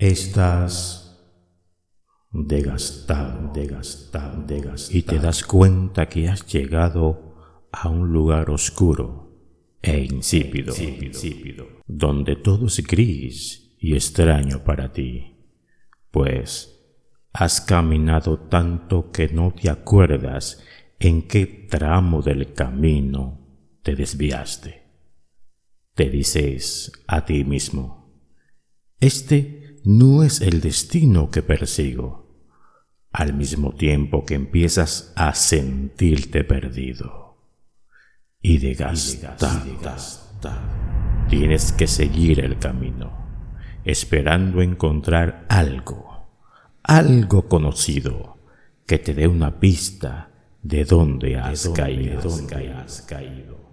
Estás desgastado, desgastado, desgastado. Y te das cuenta que has llegado a un lugar oscuro e insípido, insípido, donde todo es gris y extraño para ti, pues has caminado tanto que no te acuerdas en qué tramo del camino te desviaste. Te dices a ti mismo, este no es el destino que persigo, al mismo tiempo que empiezas a sentirte perdido y de gastar. Tienes que seguir el camino, esperando encontrar algo, algo conocido, que te dé una pista de dónde has, caído, dónde has caído.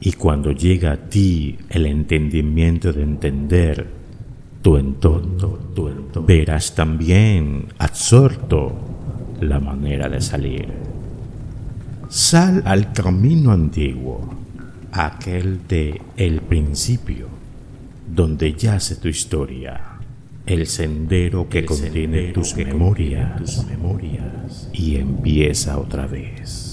Y cuando llega a ti el entendimiento de entender tu entorno, tu entorno, verás también absorto la manera de salir. Sal al camino antiguo, aquel de el principio donde yace tu historia, el sendero que contiene tus, memorias, tus memorias y empieza otra vez.